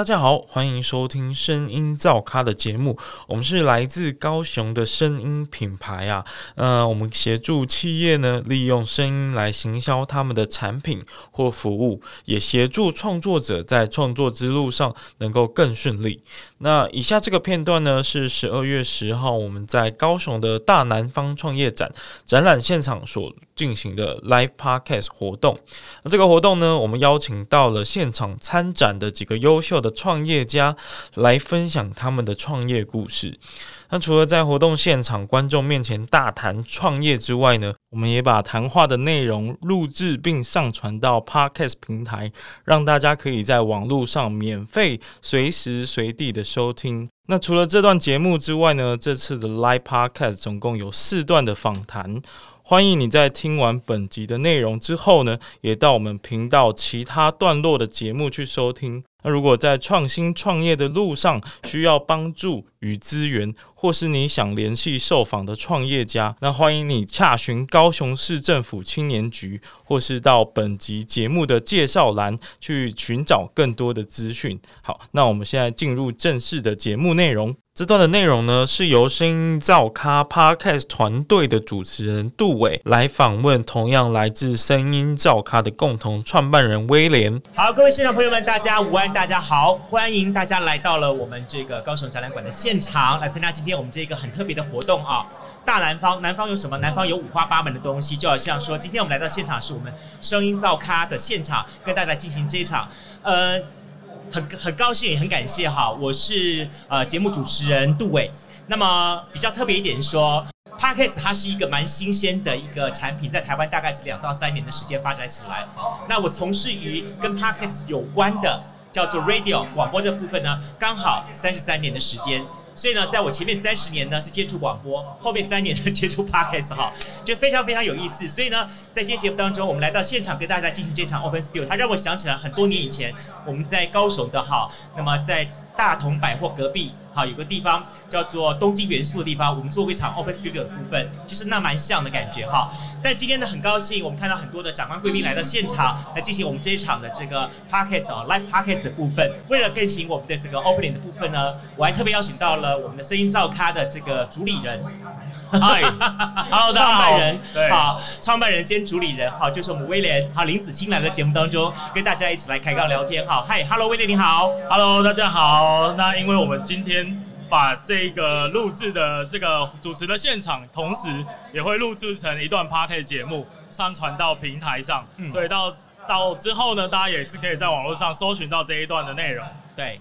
大家好，欢迎收听声音造咖的节目。我们是来自高雄的声音品牌啊，呃，我们协助企业呢利用声音来行销他们的产品或服务，也协助创作者在创作之路上能够更顺利。那以下这个片段呢，是十二月十号我们在高雄的大南方创业展展览现场所进行的 Live Podcast 活动。那这个活动呢，我们邀请到了现场参展的几个优秀。的创业家来分享他们的创业故事。那除了在活动现场观众面前大谈创业之外呢，我们也把谈话的内容录制并上传到 Podcast 平台，让大家可以在网络上免费随时随地的收听。那除了这段节目之外呢，这次的 Live Podcast 总共有四段的访谈。欢迎你在听完本集的内容之后呢，也到我们频道其他段落的节目去收听。那如果在创新创业的路上需要帮助与资源，或是你想联系受访的创业家，那欢迎你洽询高雄市政府青年局，或是到本集节目的介绍栏去寻找更多的资讯。好，那我们现在进入正式的节目内容。这段的内容呢，是由声音造咖 Podcast 团队的主持人杜伟来访问同样来自声音造咖的共同创办人威廉。好，各位现场朋友们，大家午安，大家好，欢迎大家来到了我们这个高雄展览馆的现场，来参加今天我们这个很特别的活动啊！大南方，南方有什么？南方有五花八门的东西，就好像说，今天我们来到现场是我们声音造咖的现场，跟大家进行这一场，呃。很很高兴，也很感谢哈，我是呃节目主持人杜伟。那么比较特别一点说，Podcast 它是一个蛮新鲜的一个产品，在台湾大概是两到三年的时间发展起来。那我从事于跟 Podcast 有关的叫做 Radio 广播这部分呢，刚好三十三年的时间。所以呢，在我前面三十年呢是接触广播，后面三年呢接触 podcast 哈，就非常非常有意思。所以呢，在今天节目当中，我们来到现场跟大家进行这场 open studio，它让我想起了很多年以前我们在高雄的哈，那么在大同百货隔壁。好，有个地方叫做东京元素的地方，我们做过一场 Open Studio 的部分，其实那蛮像的感觉哈。但今天呢，很高兴我们看到很多的长官贵宾来到现场来进行我们这一场的这个 Podcast 啊 Live Podcast 的部分。为了更新我们的这个 Opening 的部分呢，我还特别邀请到了我们的声音造咖的这个主理人，嗨，Hello，创办人，好，创办人兼主理人，好，就是我们威廉，好，林子清来到节目当中跟大家一起来开杠聊天，好，嗨，Hello，威廉你好，Hello，大家好。那因为我们今天把这个录制的这个主持的现场，同时也会录制成一段 p a r t y 节目，上传到平台上。所以到到之后呢，大家也是可以在网络上搜寻到这一段的内容。对，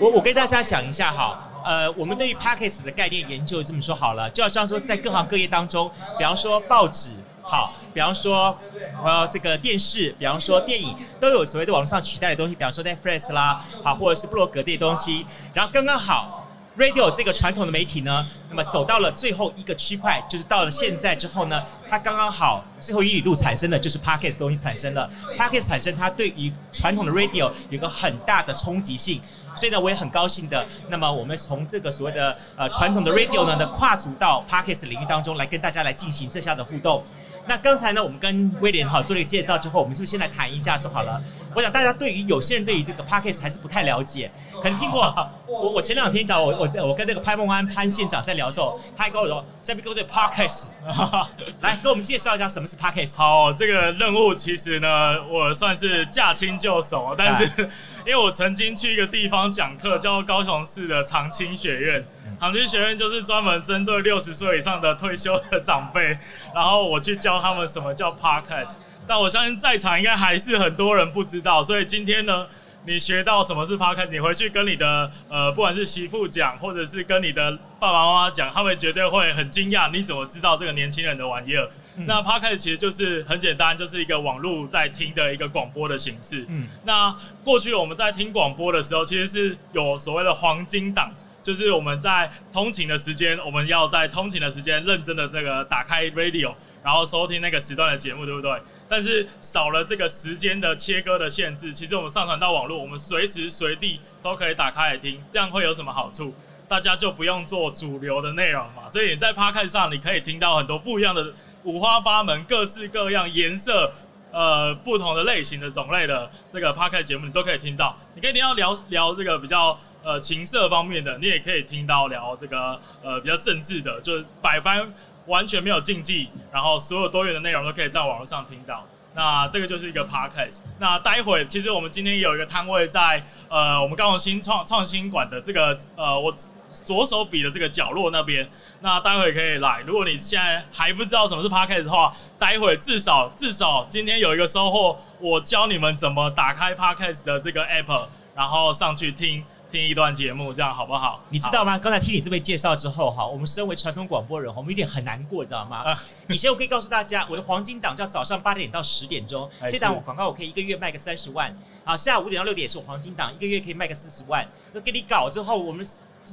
我我跟大家讲一下哈，呃，我们对于 p a c k e s 的概念研究这么说好了，就好像说在各行各业当中，比方说报纸，好，比方说呃这个电视，比方说电影，都有所谓的网络上取代的东西，比方说 Netflix 啦，好，或者是布洛格这些东西，然后刚刚好。Radio 这个传统的媒体呢，那么走到了最后一个区块，就是到了现在之后呢，它刚刚好最后一里路产生的就是 Podcast 东西产生了。Podcast 产生，它对于传统的 Radio 有个很大的冲击性，所以呢，我也很高兴的。那么我们从这个所谓的呃传统的 Radio 呢，的跨足到 Podcast 领域当中来跟大家来进行这下的互动。那刚才呢，我们跟威廉哈做了一个介绍之后，我们是不是先来谈一下说好了？我想大家对于有些人对于这个 podcast 还是不太了解，可能听过。我我前两天找我我我跟那个潘梦安潘县长在聊的时候，他还跟我说下面跟我对 podcast，来给我们介绍一下什么是 podcast。好，这个任务其实呢，我算是驾轻就熟，但是 因为我曾经去一个地方讲课，叫高雄市的长青学院。长青学院就是专门针对六十岁以上的退休的长辈，然后我去教他们什么叫 podcast。但我相信在场应该还是很多人不知道，所以今天呢，你学到什么是 podcast，你回去跟你的呃，不管是媳妇讲，或者是跟你的爸爸妈妈讲，他们绝对会很惊讶，你怎么知道这个年轻人的玩意儿？那 podcast 其实就是很简单，就是一个网络在听的一个广播的形式。嗯，那过去我们在听广播的时候，其实是有所谓的黄金档。就是我们在通勤的时间，我们要在通勤的时间认真的这个打开 radio，然后收听那个时段的节目，对不对？但是少了这个时间的切割的限制，其实我们上传到网络，我们随时随地都可以打开来听，这样会有什么好处？大家就不用做主流的内容嘛。所以你在 p a r k 上，你可以听到很多不一样的、五花八门、各式各样颜色。呃不同的类型的种类的这个 podcast 节目，你都可以听到。你可以听到聊聊这个比较呃情色方面的，你也可以听到聊这个呃比较政治的，就是百般完全没有禁忌，然后所有多元的内容都可以在网络上听到。那这个就是一个 podcast。那待会其实我们今天有一个摊位在呃我们高雄新创创新馆的这个呃我左手比的这个角落那边。那待会可以来。如果你现在还不知道什么是 podcast 的话，待会至少至少今天有一个收获，我教你们怎么打开 podcast 的这个 app，然后上去听。听一段节目，这样好不好？你知道吗？刚才听你这边介绍之后，哈，我们身为传统广播人，我们有点很难过，你知道吗？以前我可以告诉大家，我的黄金档叫早上八点到十点钟，这档广告我可以一个月卖个三十万，啊，下午五点到六点是我黄金档，一个月可以卖个四十万。那给你搞之后，我们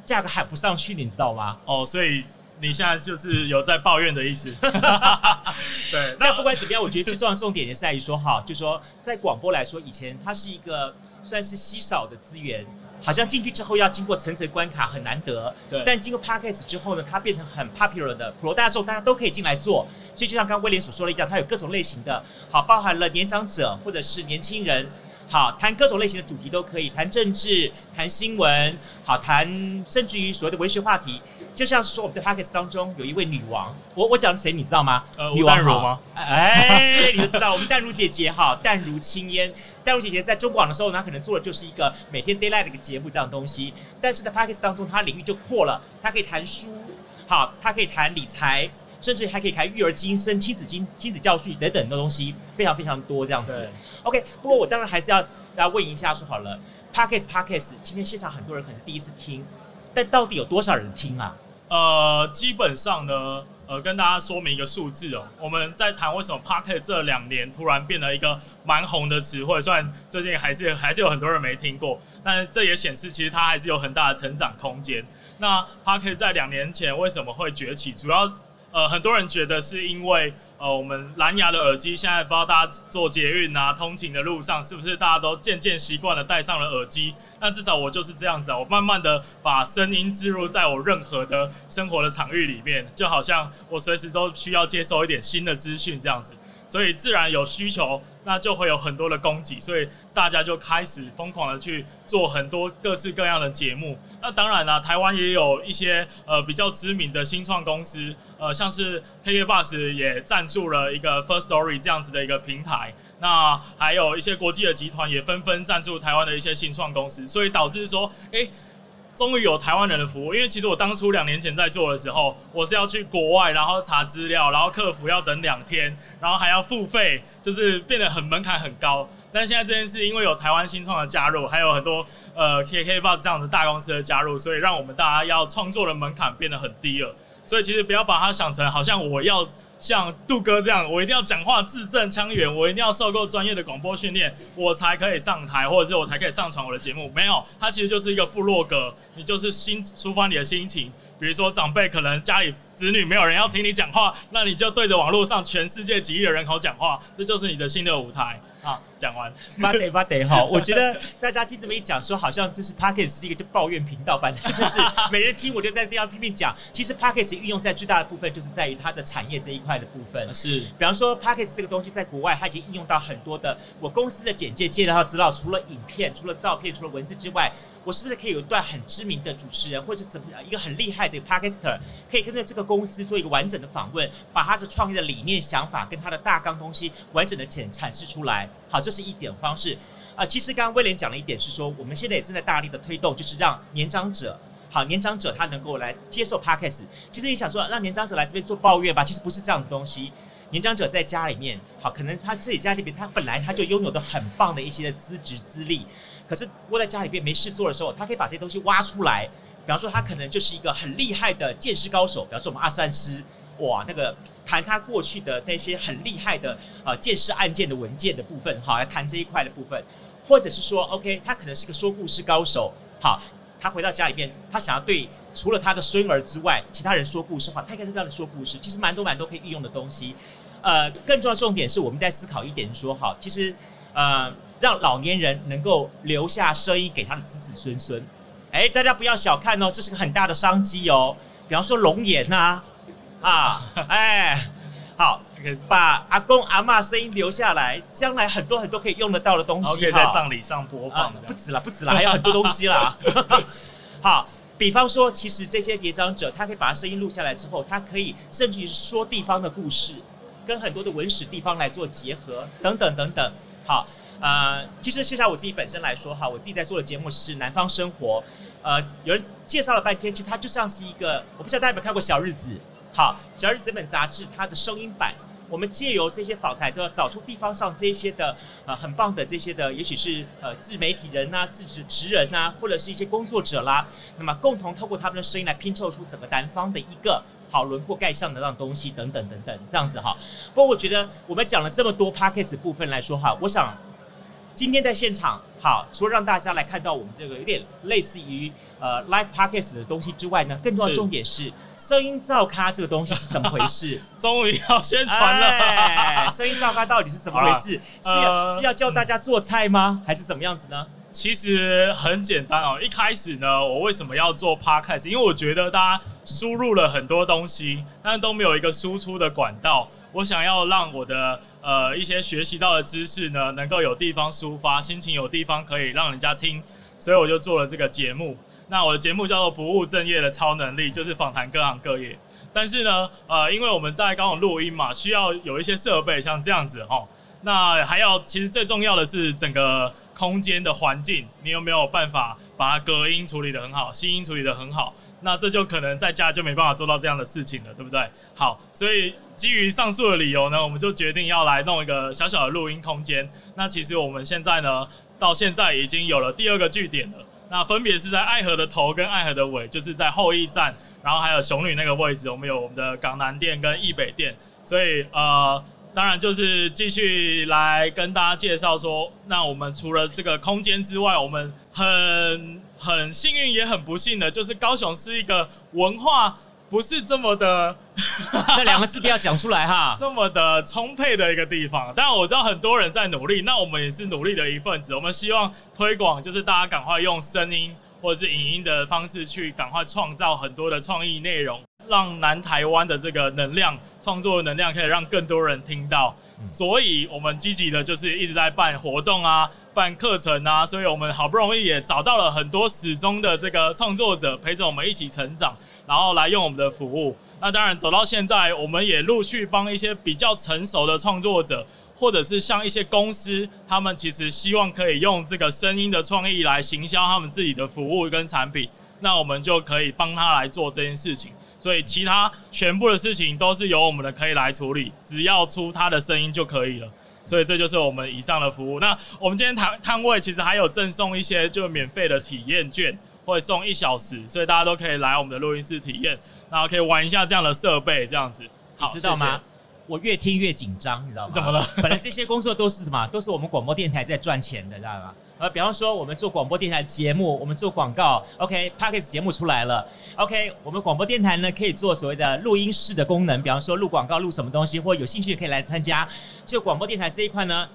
价格喊不上去，你知道吗？哦，所以你现在就是有在抱怨的意思。对，那不管怎么样，我觉得最重要的重点也是在于说，哈，就说在广播来说，以前它是一个算是稀少的资源。好像进去之后要经过层层关卡，很难得。对。但经过 Podcast 之后呢，它变成很 popular 的普罗大众，大家都可以进来做。所以就像刚刚威廉所说的一样，它有各种类型的，好，包含了年长者或者是年轻人，好，谈各种类型的主题都可以，谈政治，谈新闻，好，谈甚至于所谓的文学话题。就像是说我们在 Podcast 当中有一位女王，我我讲的谁你知道吗？呃，女王吗？哎，你就知道我们淡如姐姐哈，淡如青烟。淡如姐姐在中广的时候，她可能做的就是一个每天 d a y l i g h t 的一个节目这样东西。但是在 Podcast 当中，她领域就扩了，她可以谈书，好，她可以谈理财，甚至还可以谈育儿、经生、亲子经、亲子教育等等的东西，非常非常多这样子。OK，不过我当然还是要来问一下，说好了，Podcast，Podcast，今天现场很多人可能是第一次听，但到底有多少人听啊？呃，基本上呢，呃，跟大家说明一个数字哦。我们在谈为什么 Pocket 这两年突然变了一个蛮红的词汇，虽然最近还是还是有很多人没听过，但这也显示其实它还是有很大的成长空间。那 Pocket 在两年前为什么会崛起？主要呃，很多人觉得是因为。呃，我们蓝牙的耳机现在不知道大家做捷运啊、通勤的路上是不是大家都渐渐习惯了戴上了耳机？那至少我就是这样子，我慢慢的把声音植入在我任何的生活的场域里面，就好像我随时都需要接收一点新的资讯这样子。所以自然有需求，那就会有很多的供给，所以大家就开始疯狂的去做很多各式各样的节目。那当然了，台湾也有一些呃比较知名的新创公司，呃像是 KK Bus 也赞助了一个 First Story 这样子的一个平台。那还有一些国际的集团也纷纷赞助台湾的一些新创公司，所以导致说，哎。终于有台湾人的服务，因为其实我当初两年前在做的时候，我是要去国外，然后查资料，然后客服要等两天，然后还要付费，就是变得很门槛很高。但现在这件事，因为有台湾新创的加入，还有很多呃 KK Bus 这样的大公司的加入，所以让我们大家要创作的门槛变得很低了。所以其实不要把它想成好像我要。像杜哥这样，我一定要讲话字正腔圆，我一定要受够专业的广播训练，我才可以上台，或者是我才可以上传我的节目。没有，它其实就是一个部落格，你就是心抒发你的心情。比如说长辈可能家里子女没有人要听你讲话，那你就对着网络上全世界几亿的人口讲话，这就是你的新的舞台。好，讲完。巴得巴得哈，我觉得大家听这么一讲，说好像就是 p o c k e t 是一个就抱怨频道，反正就是没人听我就在这样拼命讲。其实 p o c k e t 运用在最大的部分就是在于它的产业这一块的部分。是，比方说 p o c k e t 这个东西在国外它已经应用到很多的我公司的简介介绍资料，除了影片、除了照片、除了文字之外。我是不是可以有一段很知名的主持人，或者怎么样一个很厉害的 podcaster，可以跟着这个公司做一个完整的访问，把他的创业的理念、想法跟他的大纲东西完整的展阐释出来。好，这是一点方式。啊，其实刚刚威廉讲了一点是说，我们现在也正在大力的推动，就是让年长者，好年长者他能够来接受 podcast。其实你想说让年长者来这边做抱怨吧，其实不是这样的东西。年长者在家里面，好，可能他自己家里面他本来他就拥有的很棒的一些资质资历。可是窝在家里边没事做的时候，他可以把这些东西挖出来。比方说，他可能就是一个很厉害的剑师高手。比方说，我们阿三师，哇，那个谈他过去的那些很厉害的呃剑师案件的文件的部分，好，来谈这一块的部分。或者是说，OK，他可能是个说故事高手。好，他回到家里边，他想要对除了他的孙儿之外，其他人说故事的话，他可以这样说故事。其实蛮多蛮多可以运用的东西。呃，更重要重点是我们在思考一点，说哈，其实呃。让老年人能够留下声音给他的子子孙孙，哎，大家不要小看哦，这是个很大的商机哦。比方说龙岩呐，啊，哎，好，把阿公阿妈声音留下来，将来很多很多可以用得到的东然后可。以在葬礼上播啊放的，不止了，不止了，还有很多东西啦。好，比方说，其实这些年长者，他可以把他声音录下来之后，他可以甚至于是说地方的故事，跟很多的文史地方来做结合，等等等等。好，呃，其实就像我自己本身来说哈，我自己在做的节目是《南方生活》，呃，有人介绍了半天，其实它就像是一个，我不知道大家有没有看过《小日子》。好，《小日子》这本杂志，它的声音版。我们借由这些访谈，都要找出地方上这些的呃很棒的这些的，也许是呃自媒体人呐、自职职人呐、或者是一些工作者啦，那么共同透过他们的声音来拼凑出整个南方的一个好轮廓盖上的那种东西，等等等等，这样子哈。不过我觉得我们讲了这么多 p a c k a g e 部分来说哈，我想今天在现场，好，除了让大家来看到我们这个有点类似于呃 live podcast 的东西之外呢，更重要的重点是声音造咖这个东西是怎么回事？终于要宣传了。哎，声音造咖到底是怎么回事？是要、呃是要教大家做菜吗？还是怎么样子呢？其实很简单哦。一开始呢，我为什么要做 podcast？因为我觉得大家输入了很多东西，但是都没有一个输出的管道。我想要让我的呃一些学习到的知识呢，能够有地方抒发，心情有地方可以让人家听，所以我就做了这个节目。那我的节目叫做《不务正业的超能力》，就是访谈各行各业。但是呢，呃，因为我们在刚好录音嘛，需要有一些设备，像这样子哈。那还要，其实最重要的是整个空间的环境，你有没有办法把它隔音处理的很好，吸音处理的很好？那这就可能在家就没办法做到这样的事情了，对不对？好，所以基于上述的理由呢，我们就决定要来弄一个小小的录音空间。那其实我们现在呢，到现在已经有了第二个据点了。那分别是在爱河的头跟爱河的尾，就是在后驿站，然后还有雄女那个位置，我们有我们的港南店跟义北店。所以呃，当然就是继续来跟大家介绍说，那我们除了这个空间之外，我们很很幸运也很不幸的，就是高雄是一个文化不是这么的 那两个字不要讲出来哈。这么的充沛的一个地方。当然我知道很多人在努力，那我们也是努力的一份子。我们希望推广，就是大家赶快用声音或者是影音的方式去赶快创造很多的创意内容，让南台湾的这个能量创作的能量可以让更多人听到。所以我们积极的就是一直在办活动啊。办课程啊，所以我们好不容易也找到了很多始终的这个创作者陪着我们一起成长，然后来用我们的服务。那当然走到现在，我们也陆续帮一些比较成熟的创作者，或者是像一些公司，他们其实希望可以用这个声音的创意来行销他们自己的服务跟产品，那我们就可以帮他来做这件事情。所以其他全部的事情都是由我们的可以来处理，只要出他的声音就可以了。所以这就是我们以上的服务。那我们今天摊摊位其实还有赠送一些就免费的体验券，或者送一小时，所以大家都可以来我们的录音室体验，然后可以玩一下这样的设备，这样子。好，你知道吗？我越听越紧张，你知道吗？怎么了？本来这些工作都是什么？都是我们广播电台在赚钱的，知道吗？呃，比方说我们做广播电台节目，我们做广告，OK，p a c k a g e 节目出来了，OK，我们广播电台呢可以做所谓的录音室的功能，比方说录广告、录什么东西，或有兴趣可以来参加。就广播电台这一块呢，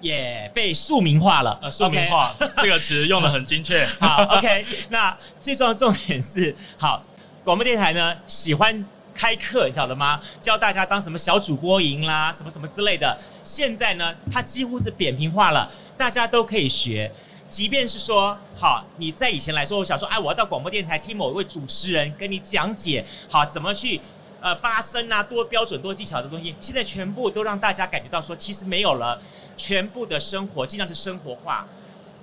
也被庶民化了，呃，庶民化这个词用的很精确。好，OK，那最重要的重点是，好，广播电台呢喜欢开课，你晓得吗？教大家当什么小主播营啦，什么什么之类的。现在呢，它几乎是扁平化了，大家都可以学。即便是说，好，你在以前来说，我想说，哎，我要到广播电台听某一位主持人跟你讲解，好，怎么去呃发声啊，多标准、多技巧的东西，现在全部都让大家感觉到说，其实没有了，全部的生活尽量是生活化。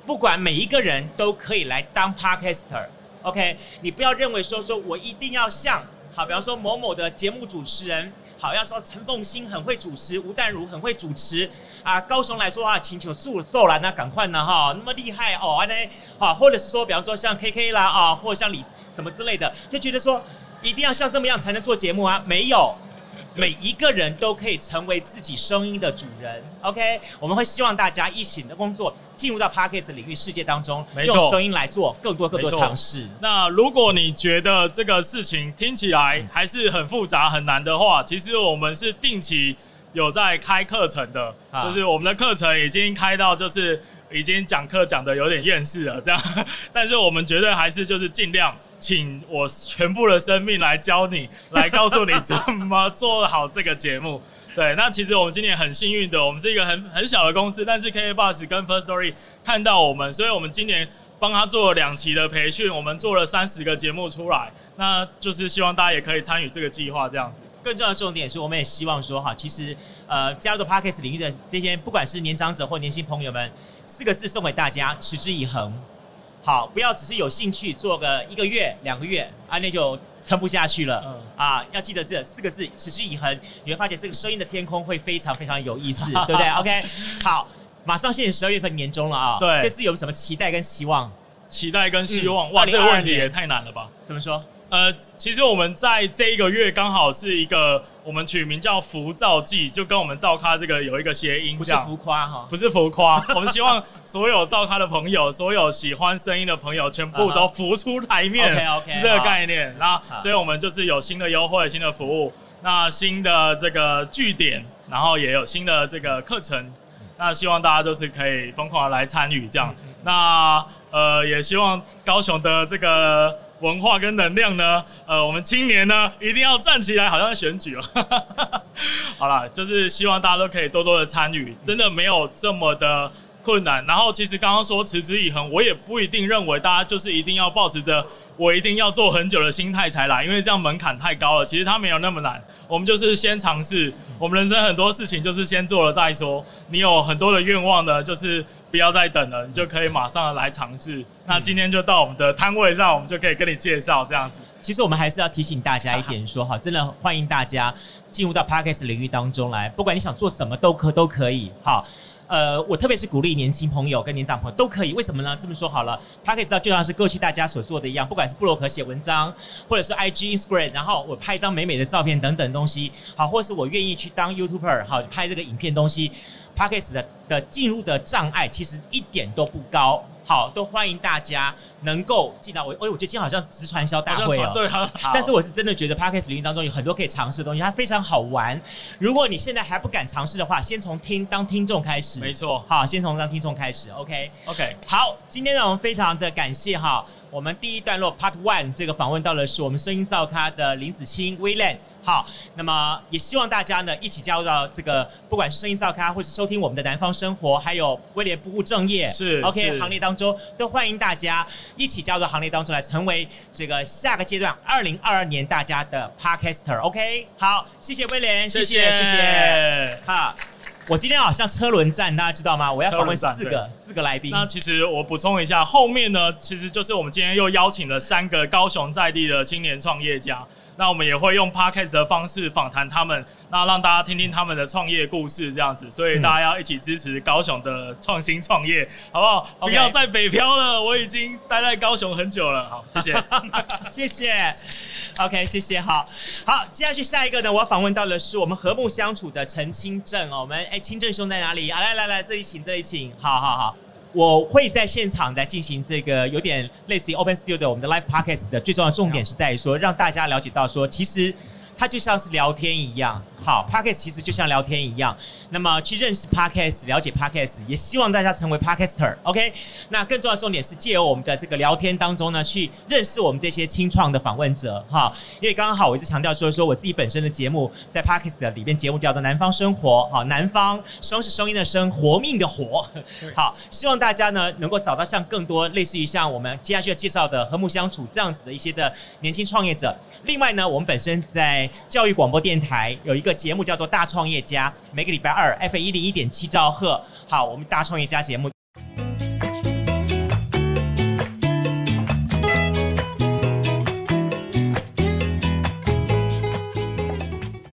不管每一个人都可以来当 parker。OK，、你不要认为说说我一定要像好，比方说某某的节目主持人，好要说陈凤新很会主持，吴淡如很会主持啊，高雄来说啊，请求素受了那赶快呢哈，那么厉害哦，那好，或者是说比方说像 KK 啦啊，或像李什么之类的，就觉得说一定要像这么样才能做节目啊，没有。每一个人都可以成为自己声音的主人，OK？我们会希望大家一起的工作进入到 Parkes 领域世界当中，用声音来做更多更多尝试。那如果你觉得这个事情听起来还是很复杂很难的话，其实我们是定期有在开课程的，啊。就是我们的课程已经开到就是已经讲课讲的有点厌世了这样，但是我们绝对还是就是尽量请我全部的生命来教你，来告诉你怎么做好这个节目。对，那其实我们今年很幸运的，我们是一个很很小的公司，但是 K A Bus 跟 First Story 看到我们，所以我们今年帮他做了两期的培训，我们做了三十个节目出来，那就是希望大家也可以参与这个计划，这样子。更重要的重点是我们也希望说哈，其实呃加入到 Parkes 领域的这些，不管是年长者或年轻朋友们，四个字送给大家：持之以恒。好，不要只是有兴趣做个一个月、两个月啊，那就撑不下去了。嗯啊，要记得这四个字：持之以恒。你会发现这个声音的天空会非常非常有意思，对不对？OK，好，马上现在十二月份年终了啊，对，对自己有什么期待跟期望？期待跟希望，哇，这个问题也太难了吧？怎么说？呃，其实我们在这一个月刚好是一个我们取名叫“浮躁季”，就跟我们造咖这个有一个谐音，不是浮夸哈，不是浮夸。我们希望所有造咖的朋友，所有喜欢声音的朋友，全部都浮出台面，，OK OK，这个概念。那所以我们就是有新的优惠、新的服务，那新的这个据点，然后也有新的这个课程。那希望大家就是可以疯狂的来参与这样。那呃，也希望高雄的这个。文化跟能量呢？呃，我们青年呢一定要站起来，好像选举哦。好了，就是希望大家都可以多多的参与，真的没有这么的困难。然后，其实刚刚说持之以恒，我也不一定认为大家就是一定要保持着。我一定要做很久的心态才来，因为这样门槛太高了。其实它没有那么难，我们就是先尝试。我们人生很多事情就是先做了再说。你有很多的愿望呢，就是不要再等了，你就可以马上来尝试。那今天就到我们的摊位上，我们就可以跟你介绍这样子。其实我们还是要提醒大家一点，说哈，真的欢迎大家进入到 Parkes 领域当中来，不管你想做什么都可都可以。好。呃，我特别是鼓励年轻朋友跟年长朋友都可以，为什么呢？这么说好了，他可以知道就像是过去大家所做的一样，不管是布洛克写文章，或者是 IG Instagram，然后我拍一张美美的照片等等东西，好，或是我愿意去当 YouTuber，好，拍这个影片东西 p a c k e s 的的进入的障碍其实一点都不高。好，都欢迎大家能够进到我。哎，我觉得今天好像直传销大会哦。对，好。但是我是真的觉得 Podcast 领域当中有很多可以尝试的东西，它非常好玩。如果你现在还不敢尝试的话，先从听当听众开始。没错。好，先从当听众开始。OK，OK。好，今天呢，我们非常的感谢哈。我们第一段落 Part One 这个访问到的是我们声音造咖的林子清 w i l l a n 好，那么也希望大家呢一起加入到这个不管是声音造咖，或是收听我们的南方生活，还有威廉不务正业是 OK 行列当中，都欢迎大家一起加入到行列当中来，成为这个下个阶段二零二二年大家的 Podcaster。OK，好，谢谢威廉，谢谢谢谢，好。我今天好像车轮战，大家知道吗？我要访问四个四个来宾。那其实我补充一下，后面呢，其实就是我们今天又邀请了三个高雄在地的青年创业家。那我们也会用 podcast 的方式访谈他们，那让大家听听他们的创业故事，这样子。所以大家要一起支持高雄的创新创业，好不好？不要再北漂了，我已经待在高雄很久了。好，谢谢，谢谢。OK，谢谢。好，好，接下去下一个呢，我要访问到的是我们和睦相处的陈清正哦。我们哎，清正兄在哪里啊？来来来，这里请，这里请。好好好。我会在现场来进行这个有点类似于 Open Studio 我们的 Live Podcast 的最重要的重点是在于说，让大家了解到说，其实它就像是聊天一样。好，Podcast 其实就像聊天一样，那么去认识 Podcast，了解 Podcast，也希望大家成为 Podcaster。OK，那更重要的重点是借由我们的这个聊天当中呢，去认识我们这些清创的访问者。哈，因为刚刚好我一直强调说，说我自己本身的节目在 Podcast 的里边节目叫做《南方生活》。好，南方声是声音的声，活命的活。好，希望大家呢能够找到像更多类似于像我们接下去要介绍的和睦相处这样子的一些的年轻创业者。另外呢，我们本身在教育广播电台有一个。节目叫做《大创业家》，每个礼拜二 F 一零一点七兆赫。好，我们大创业家节目